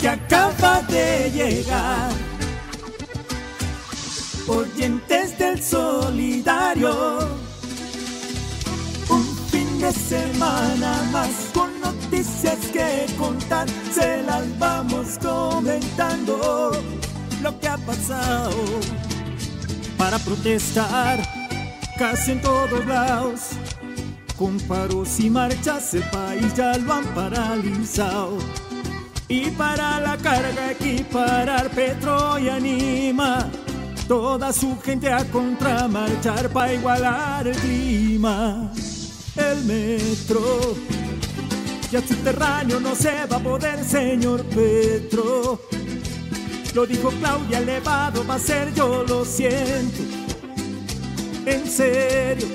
que acaba de llegar. Oyentes del solidario, un fin de semana más con noticias que contar, se las vamos comentando lo que ha pasado para protestar casi en todos lados. Con paros y marchas el país ya lo han paralizado. Y para la carga equiparar Petro y anima toda su gente a contramarchar para igualar el clima. El metro ya subterráneo no se va a poder, señor Petro. Lo dijo Claudia elevado, va a ser yo lo siento. En serio,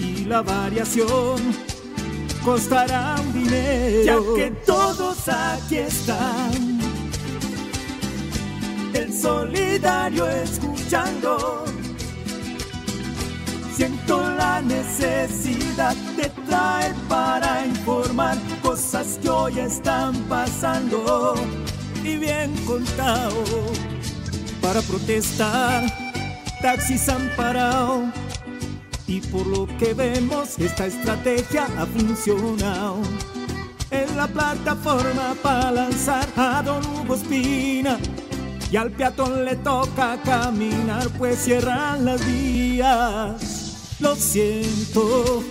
y la variación costará un dinero. Ya que todos aquí están, el solidario escuchando. Siento la necesidad de traer para informar cosas que hoy están pasando y bien contado para protestar. Taxis han parado y por lo que vemos esta estrategia ha funcionado. En la plataforma para lanzar a Don Hugo Espina y al peatón le toca caminar pues cierran las vías. Lo siento,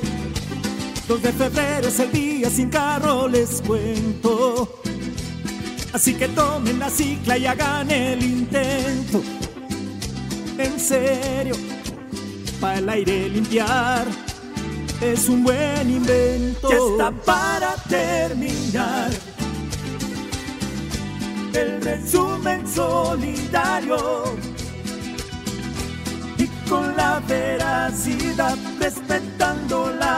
2 de febrero es el día sin carro les cuento. Así que tomen la cicla y hagan el intento. En serio, para el aire limpiar es un buen invento. Ya está para terminar el resumen solidario y con la veracidad, respetando la